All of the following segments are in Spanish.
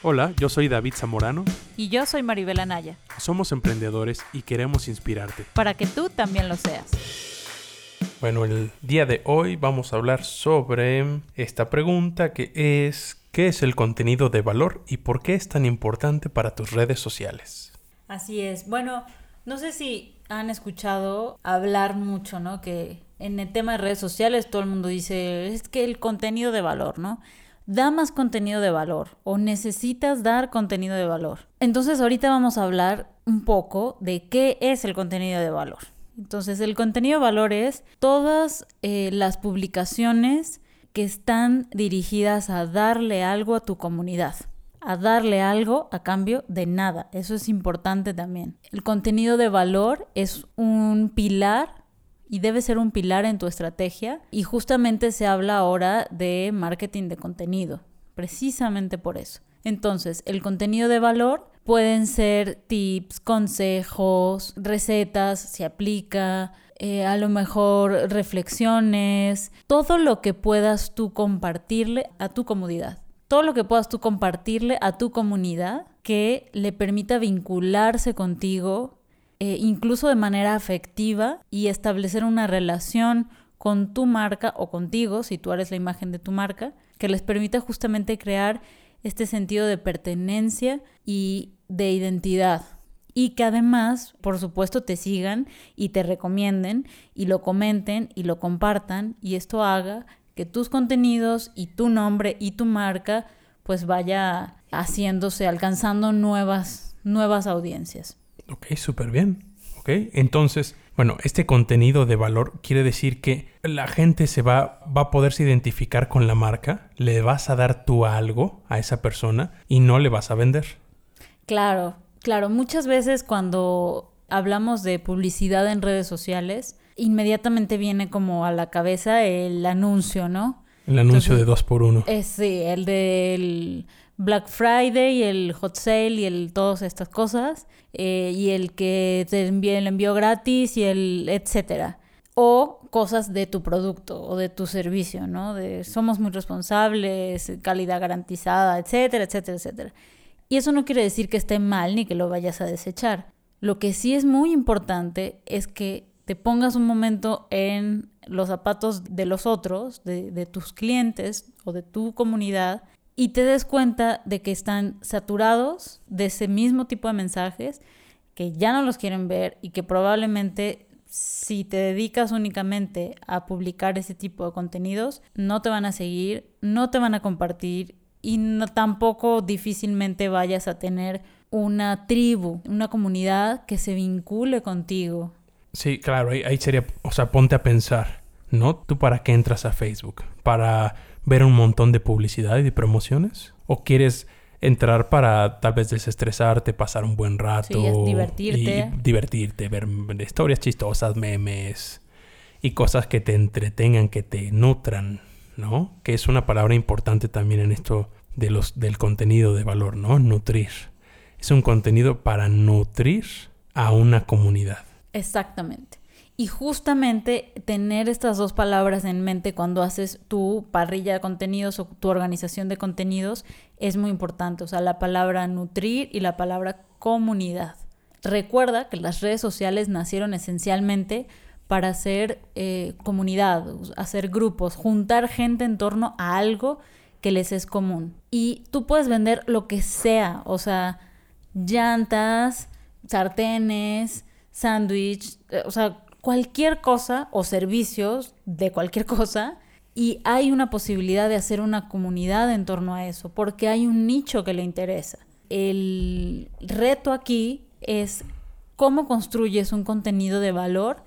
Hola, yo soy David Zamorano. Y yo soy Maribel Anaya. Somos emprendedores y queremos inspirarte. Para que tú también lo seas. Bueno, el día de hoy vamos a hablar sobre esta pregunta que es ¿qué es el contenido de valor y por qué es tan importante para tus redes sociales? Así es. Bueno, no sé si han escuchado hablar mucho, ¿no? Que en el tema de redes sociales todo el mundo dice, es que el contenido de valor, ¿no? Da más contenido de valor o necesitas dar contenido de valor. Entonces ahorita vamos a hablar un poco de qué es el contenido de valor. Entonces el contenido de valor es todas eh, las publicaciones que están dirigidas a darle algo a tu comunidad a darle algo a cambio de nada. Eso es importante también. El contenido de valor es un pilar y debe ser un pilar en tu estrategia. Y justamente se habla ahora de marketing de contenido, precisamente por eso. Entonces, el contenido de valor pueden ser tips, consejos, recetas, se aplica, eh, a lo mejor reflexiones, todo lo que puedas tú compartirle a tu comunidad. Todo lo que puedas tú compartirle a tu comunidad que le permita vincularse contigo, eh, incluso de manera afectiva y establecer una relación con tu marca o contigo, si tú eres la imagen de tu marca, que les permita justamente crear este sentido de pertenencia y de identidad. Y que además, por supuesto, te sigan y te recomienden y lo comenten y lo compartan y esto haga que tus contenidos y tu nombre y tu marca pues vaya haciéndose, alcanzando nuevas, nuevas audiencias. Ok, súper bien. Ok, entonces, bueno, este contenido de valor quiere decir que la gente se va, va a poderse identificar con la marca, le vas a dar tú algo a esa persona y no le vas a vender. Claro, claro. Muchas veces cuando hablamos de publicidad en redes sociales, inmediatamente viene como a la cabeza el anuncio, ¿no? El anuncio de dos por uno. Eh, sí, el del Black Friday, el hot sale y el todas estas cosas. Eh, y el que te envíe el envío gratis y el etcétera. O cosas de tu producto o de tu servicio, ¿no? De somos muy responsables, calidad garantizada, etcétera, etcétera, etcétera. Y eso no quiere decir que esté mal ni que lo vayas a desechar. Lo que sí es muy importante es que te pongas un momento en los zapatos de los otros, de tus clientes o de tu comunidad y te des cuenta de que están saturados de ese mismo tipo de mensajes, que ya no los quieren ver y que probablemente si te dedicas únicamente a publicar ese tipo de contenidos, no te van a seguir, no te van a compartir y tampoco difícilmente vayas a tener una tribu, una comunidad que se vincule contigo. Sí, claro, ahí, ahí sería, o sea, ponte a pensar, ¿no? ¿Tú para qué entras a Facebook? ¿Para ver un montón de publicidad y de promociones? ¿O quieres entrar para tal vez desestresarte, pasar un buen rato? Sí, divertirte. Y divertirte, ver historias chistosas, memes y cosas que te entretengan, que te nutran, ¿no? Que es una palabra importante también en esto de los, del contenido de valor, ¿no? Nutrir. Es un contenido para nutrir a una comunidad. Exactamente. Y justamente tener estas dos palabras en mente cuando haces tu parrilla de contenidos o tu organización de contenidos es muy importante. O sea, la palabra nutrir y la palabra comunidad. Recuerda que las redes sociales nacieron esencialmente para hacer eh, comunidad, hacer grupos, juntar gente en torno a algo que les es común. Y tú puedes vender lo que sea, o sea, llantas, sartenes, sándwich, eh, o sea, cualquier cosa o servicios de cualquier cosa y hay una posibilidad de hacer una comunidad en torno a eso, porque hay un nicho que le interesa. El reto aquí es cómo construyes un contenido de valor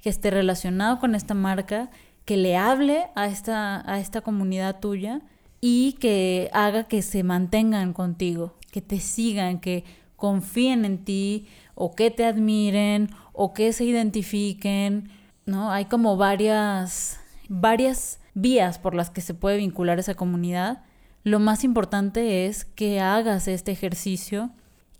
que esté relacionado con esta marca, que le hable a esta, a esta comunidad tuya y que haga que se mantengan contigo, que te sigan, que confíen en ti o que te admiren o que se identifiquen, ¿no? Hay como varias, varias vías por las que se puede vincular esa comunidad. Lo más importante es que hagas este ejercicio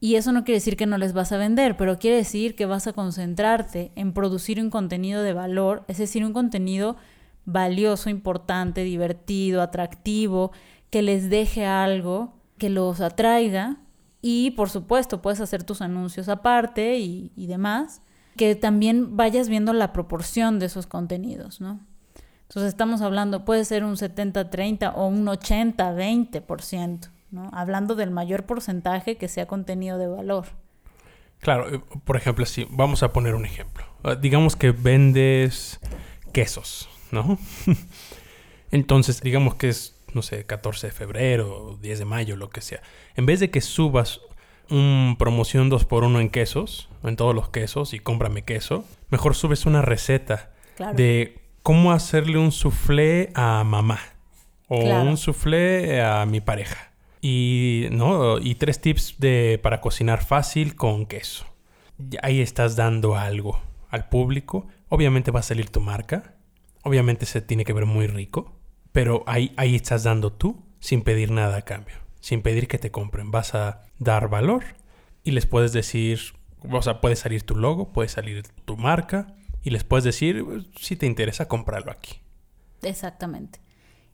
y eso no quiere decir que no les vas a vender, pero quiere decir que vas a concentrarte en producir un contenido de valor, es decir, un contenido valioso, importante, divertido, atractivo, que les deje algo que los atraiga y por supuesto puedes hacer tus anuncios aparte y, demás, que también vayas viendo la proporción de esos contenidos, ¿no? Entonces estamos hablando, puede ser un 70-30 o un 80-20%, ¿no? Hablando del mayor porcentaje que sea contenido de valor. Claro, eh, por ejemplo, si vamos a poner un ejemplo. Ah, digamos que vendes quesos, ¿no? Entonces, digamos que es, no sé, 14 de febrero, 10 de mayo, lo que sea. En vez de que subas un promoción 2x1 en quesos, en todos los quesos, y cómprame queso, mejor subes una receta de cómo hacerle un soufflé a mamá o un soufflé a mi pareja. Y, ¿no? y tres tips de, para cocinar fácil con queso. Ahí estás dando algo al público. Obviamente va a salir tu marca. Obviamente se tiene que ver muy rico. Pero ahí, ahí estás dando tú sin pedir nada a cambio. Sin pedir que te compren. Vas a dar valor y les puedes decir, o sea, puede salir tu logo, puede salir tu marca y les puedes decir si te interesa comprarlo aquí. Exactamente.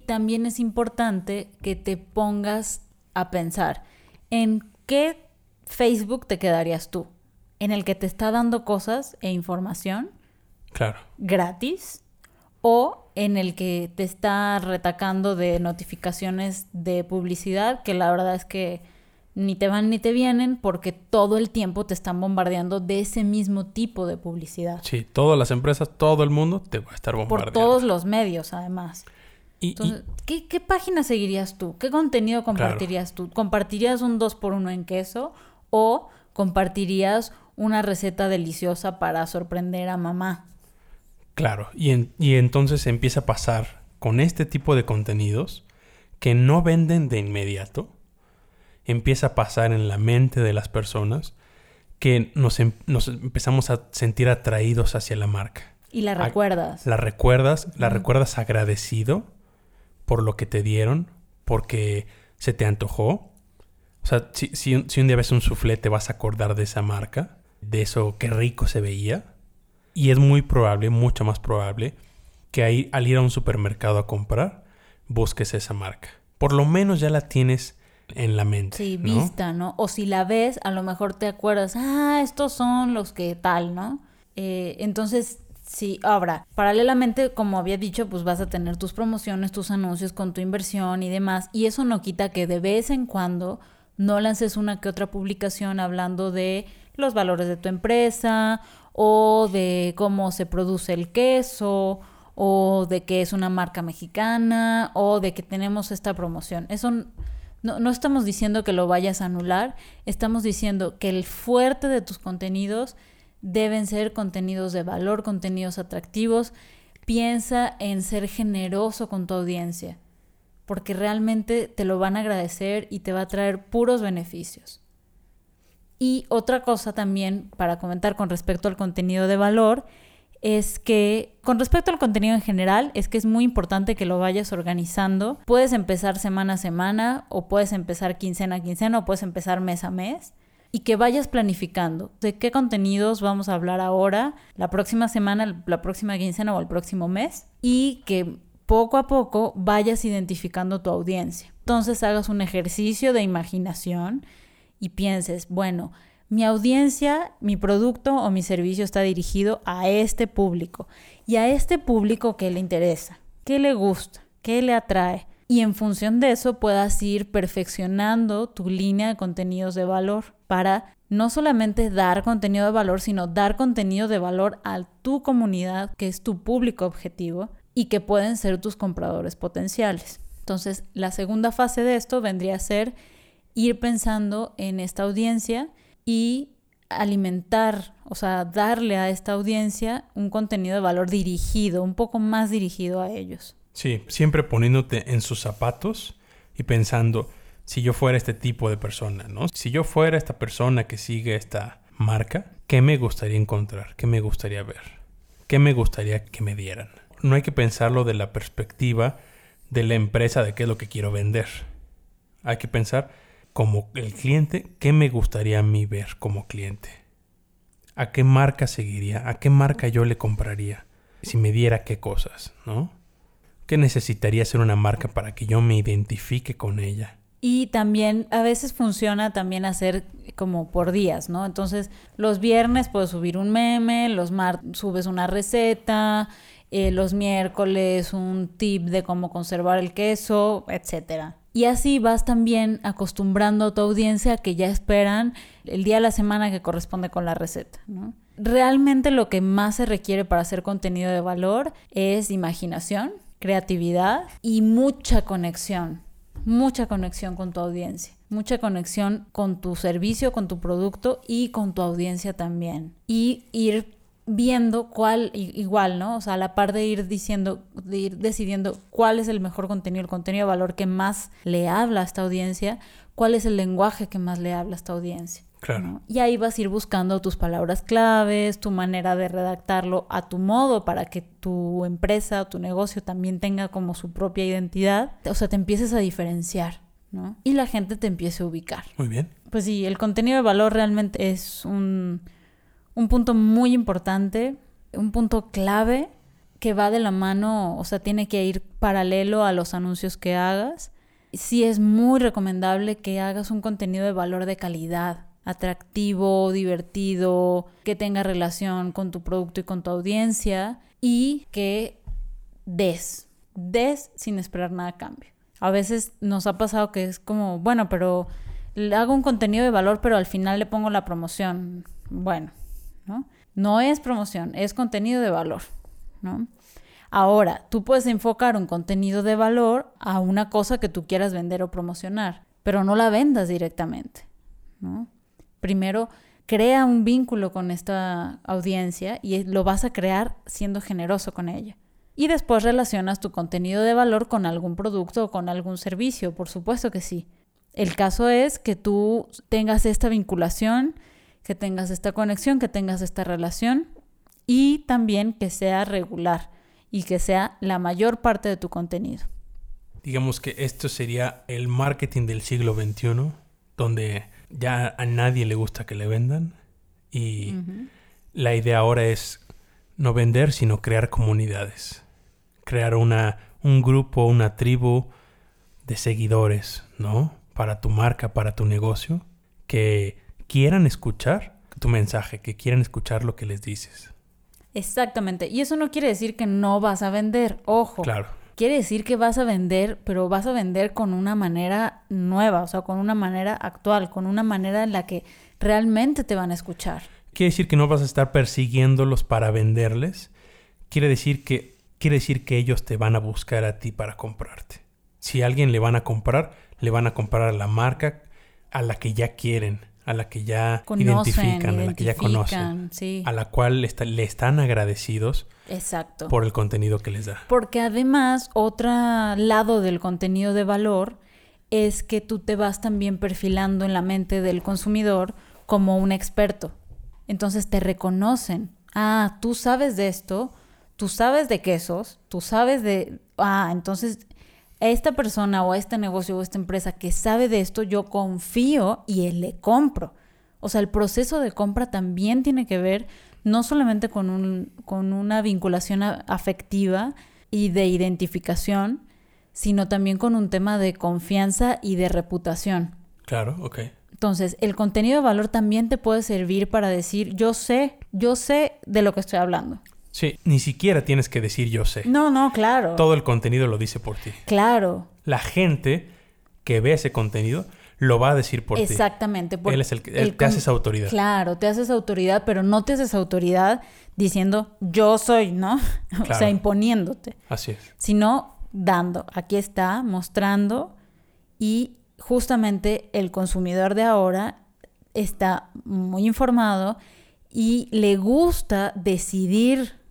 También es importante que te pongas a pensar en qué Facebook te quedarías tú, en el que te está dando cosas e información claro. gratis o en el que te está retacando de notificaciones de publicidad que la verdad es que ni te van ni te vienen porque todo el tiempo te están bombardeando de ese mismo tipo de publicidad. Sí, todas las empresas, todo el mundo te va a estar bombardeando. Por todos los medios, además. Entonces, ¿qué, página seguirías tú? ¿Qué contenido compartirías tú? ¿Compartirías un 2x1 en queso o compartirías una receta deliciosa para sorprender a mamá? Claro, y, y entonces empieza a pasar con este tipo de contenidos que no venden de inmediato, empieza a pasar en la mente de las personas que nos, em, nos empezamos a sentir atraídos hacia la marca. Y la recuerdas. La recuerdas, la recuerdas agradecido por lo que te dieron, porque se te antojó. O sea, si, si, un día ves un soufflé, te vas a acordar de esa marca, de eso qué rico se veía. Y es muy probable, mucho más probable, que ahí, al ir a un supermercado a comprar, busques esa marca. Por lo menos ya la tienes en la mente. Sí, vista, ¿no? O si la ves, a lo mejor te acuerdas, ah, estos son los que tal, ¿no? Eh, entonces, sí, ahora, paralelamente, como había dicho, pues vas a tener tus promociones, tus anuncios con tu inversión y demás, y eso no quita que de vez en cuando no lances una que otra publicación hablando de los valores de tu empresa o de cómo se produce el queso o de que es una marca mexicana o de que tenemos esta promoción. Eso no, no estamos diciendo que lo vayas a anular, estamos diciendo que el fuerte de tus contenidos deben ser contenidos de valor, contenidos atractivos. Piensa en ser generoso con tu audiencia, porque realmente te lo van a agradecer y te va a traer puros beneficios. Y otra cosa también para comentar con respecto al contenido de valor es que con respecto al contenido en general, es que es muy importante que lo vayas organizando. Puedes empezar semana a semana o puedes empezar quincena a quincena o puedes empezar mes a mes y que vayas planificando de qué contenidos vamos a hablar ahora, la próxima semana, la próxima quincena o el próximo mes y que poco a poco vayas identificando tu audiencia. Entonces hagas un ejercicio de imaginación y pienses, bueno, mi audiencia, mi producto o mi servicio está dirigido a este público y a este público que le interesa, qué le gusta, qué le atrae. Y en función de eso puedas ir perfeccionando tu línea de contenidos de valor para no solamente dar contenido de valor, sino dar contenido de valor a tu comunidad, que es tu público objetivo y que pueden ser tus compradores potenciales. Entonces, la segunda fase de esto vendría a ser ir pensando en esta audiencia y alimentar, o sea, darle a esta audiencia un contenido de valor dirigido, un poco más dirigido a ellos. Sí, siempre poniéndote en sus zapatos y pensando, si yo fuera este tipo de persona, ¿no? Si yo fuera esta persona que sigue esta marca, ¿qué me gustaría encontrar? ¿Qué me gustaría ver? ¿Qué me gustaría que me dieran? No hay que pensarlo de la perspectiva de la empresa de qué es lo que quiero vender. Hay que pensar como el cliente, ¿qué me gustaría a mí ver como cliente? ¿A qué marca seguiría? ¿A qué marca yo le compraría? Si me diera qué cosas, ¿no? ¿Qué necesitaría ser una marca para que yo me identifique con ella? Y también a veces funciona también hacer como por días, ¿no? Entonces, los viernes puedes subir un meme, los martes subes una receta, eh, los miércoles un tip de cómo conservar el queso, etcétera. Y así vas también acostumbrando a tu audiencia que ya esperan el día de la semana que corresponde con la receta, ¿no? Realmente lo que más se requiere para hacer contenido de valor es imaginación, creatividad y mucha conexión mucha conexión con tu audiencia, mucha conexión con tu servicio, con tu producto y con tu audiencia también. Y ir viendo cuál, igual, ¿no? O sea, a la par de ir diciendo, de ir decidiendo cuál es el mejor contenido, el contenido de valor que más le habla a esta audiencia, cuál es el lenguaje que más le habla a esta audiencia. Y ahí vas a ir buscando tus palabras claves, tu manera de redactarlo a tu modo para que tu empresa o tu negocio también tenga como su propia identidad. O sea, te empieces a diferenciar, ¿no? Y la gente te empiece a ubicar. Muy bien. Pues sí, el contenido de valor realmente es un, un punto muy importante, un punto clave que va de la mano, o sea, tiene que ir paralelo a los anuncios que hagas. Sí es muy recomendable que hagas un contenido de valor de calidad atractivo, divertido, que tenga relación con tu producto y con tu audiencia y que des, des sin esperar nada a cambio. A veces nos ha pasado que es como, bueno, pero hago un contenido de valor, pero al final le pongo la promoción. Bueno, ¿no? Es promoción, es contenido de valor, ¿no? Ahora, tú puedes enfocar un contenido de valor a una cosa que tú quieras vender o promocionar, pero no la vendas directamente, ¿no? primero crea un vínculo con esta audiencia y lo vas a crear siendo generoso con ella. Y después relacionas tu contenido de valor con algún producto o con algún servicio, por supuesto que sí. El caso es que tú tengas esta vinculación, que tengas esta conexión, que tengas esta relación y también que sea regular y que sea la mayor parte de tu contenido. Digamos que esto sería el marketing del siglo XXI, donde ya a nadie le gusta que le vendan y la idea ahora es no vender, sino crear comunidades. Crear una, un grupo, una tribu de seguidores, ¿no? Para tu marca, para tu negocio, que quieran escuchar tu mensaje, que quieran escuchar lo que les dices. Exactamente. Y eso no quiere decir que no vas a vender, ojo. Claro quiere decir que vas a vender, pero vas a vender con una manera nueva, o sea, con una manera actual, con una manera en la que realmente te van a escuchar. Quiere decir que no vas a estar persiguiéndolos para venderles. Quiere decir que quiere decir que ellos te van a buscar a ti para comprarte. Si a alguien le van a comprar, le van a comprar a la marca a la que ya quieren a la que ya identifican, a la que ya conocen, a la cual le están agradecidos Exacto. por el contenido que les da. Porque además, otro lado del contenido de valor es que tú te vas también perfilando en la mente del consumidor como un experto. Entonces te reconocen. Ah, tú sabes de esto, tú sabes de quesos, tú sabes de... Ah, entonces esta persona o a este negocio o esta empresa que sabe de esto, yo confío y le compro. O sea, el proceso de compra también tiene que ver no solamente con, un, con una vinculación afectiva y de identificación, sino también con un tema de confianza y de reputación. Claro, ok. Entonces, el contenido de valor también te puede servir para decir, yo sé, yo sé de lo que estoy hablando. Sí, ni siquiera tienes que decir yo sé. No, no, claro. Todo el contenido lo dice por ti. Claro. La gente que ve ese contenido lo va a decir por ti. Exactamente. Él es el que te haces autoridad. Claro, te haces autoridad, pero no te haces autoridad diciendo yo soy, ¿no? o sea, imponiéndote. Así es. Sino dando. Aquí está, mostrando y justamente el consumidor de ahora está muy informado y le gusta decidir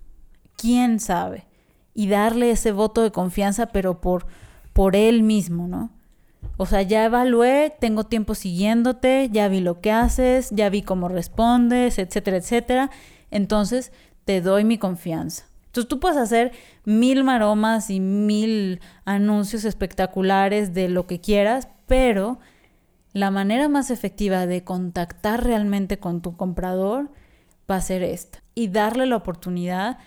quién sabe, y darle ese voto de confianza, pero por, por él mismo, ¿no? O sea, ya evalué, tengo tiempo siguiéndote, ya vi lo que haces, ya vi cómo respondes, etcétera, etcétera. Entonces, te doy mi confianza. Entonces, tú puedes hacer mil maromas y mil anuncios espectaculares de lo que quieras, pero la manera más efectiva de contactar realmente con tu comprador va a ser esta. Y darle la oportunidad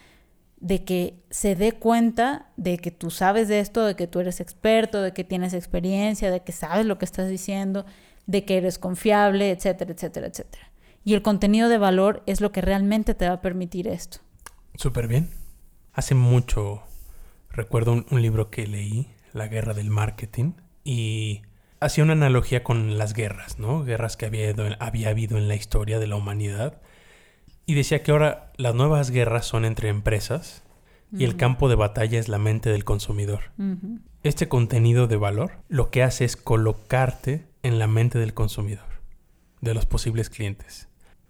de que se dé cuenta de que tú sabes de esto, de que tú eres experto, de que tienes experiencia, de que sabes lo que estás diciendo, de que eres confiable, etcétera, etcétera, etcétera. Y el contenido de valor es lo que realmente te va a permitir esto. Súper bien. Hace mucho recuerdo un, libro que leí, La guerra del marketing, y hacía una analogía con las guerras, ¿no? Guerras que había, había habido en la historia de la humanidad. Y decía que ahora las nuevas guerras son entre empresas y el campo de batalla es la mente del consumidor. Este contenido de valor lo que hace es colocarte en la mente del consumidor, de los posibles clientes.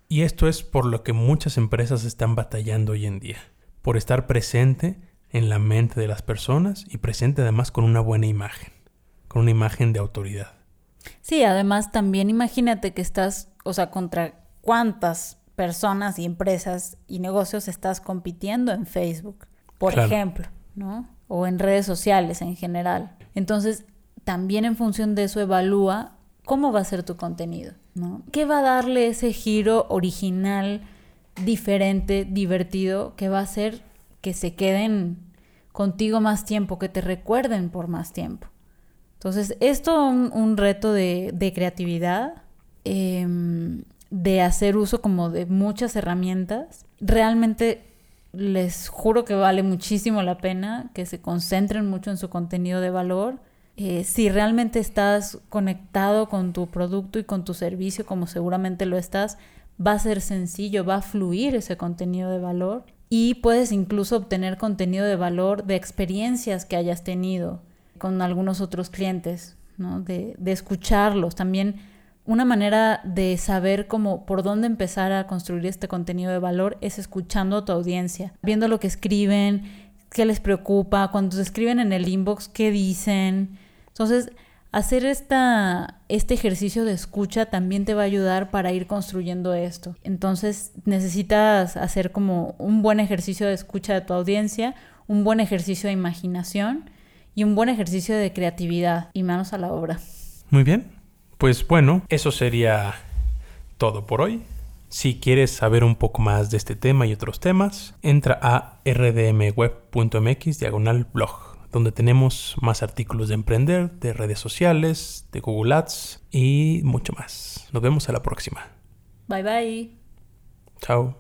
Y esto es por lo que muchas empresas están batallando hoy en día, por estar presente en la mente de las personas y presente además con una buena imagen, con una imagen de autoridad. Sí, además también imagínate que estás, o sea, contra cuántas personas y empresas y negocios estás compitiendo en Facebook, por ejemplo, ¿no? O en redes sociales en general. Entonces, también en función de eso evalúa cómo va a ser tu contenido, ¿no? ¿Qué va a darle ese giro original, diferente, divertido, que va a hacer que se queden contigo más tiempo, que te recuerden por más tiempo? Entonces, esto un, un reto de, de creatividad, eh, de hacer uso como de muchas herramientas. Realmente les juro que vale muchísimo la pena que se concentren mucho en su contenido de valor eh, si realmente estás conectado con tu producto y con tu servicio, como seguramente lo estás, va a ser sencillo, va a fluir ese contenido de valor y puedes incluso obtener contenido de valor de experiencias que hayas tenido con algunos otros clientes, ¿no? de, de escucharlos. También una manera de saber cómo por dónde empezar a construir este contenido de valor es escuchando a tu audiencia, viendo lo que escriben, qué les preocupa, cuando se escriben en el inbox, qué dicen, entonces, hacer esta, este ejercicio de escucha también te va a ayudar para ir construyendo esto. Entonces, necesitas hacer como un buen ejercicio de escucha de tu audiencia, un buen ejercicio de imaginación y un buen ejercicio de creatividad y manos a la obra. Muy bien. Pues bueno, eso sería todo por hoy. Si quieres saber un poco más de este tema y otros temas, entra a rdmweb.mx diagonal blog donde tenemos más artículos de emprender, de redes sociales, de Google Ads y mucho más. Nos vemos a la próxima. Bye bye. Chao.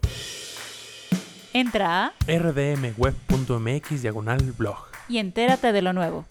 Entra a rdmweb.mx diagonal blog y entérate de lo nuevo.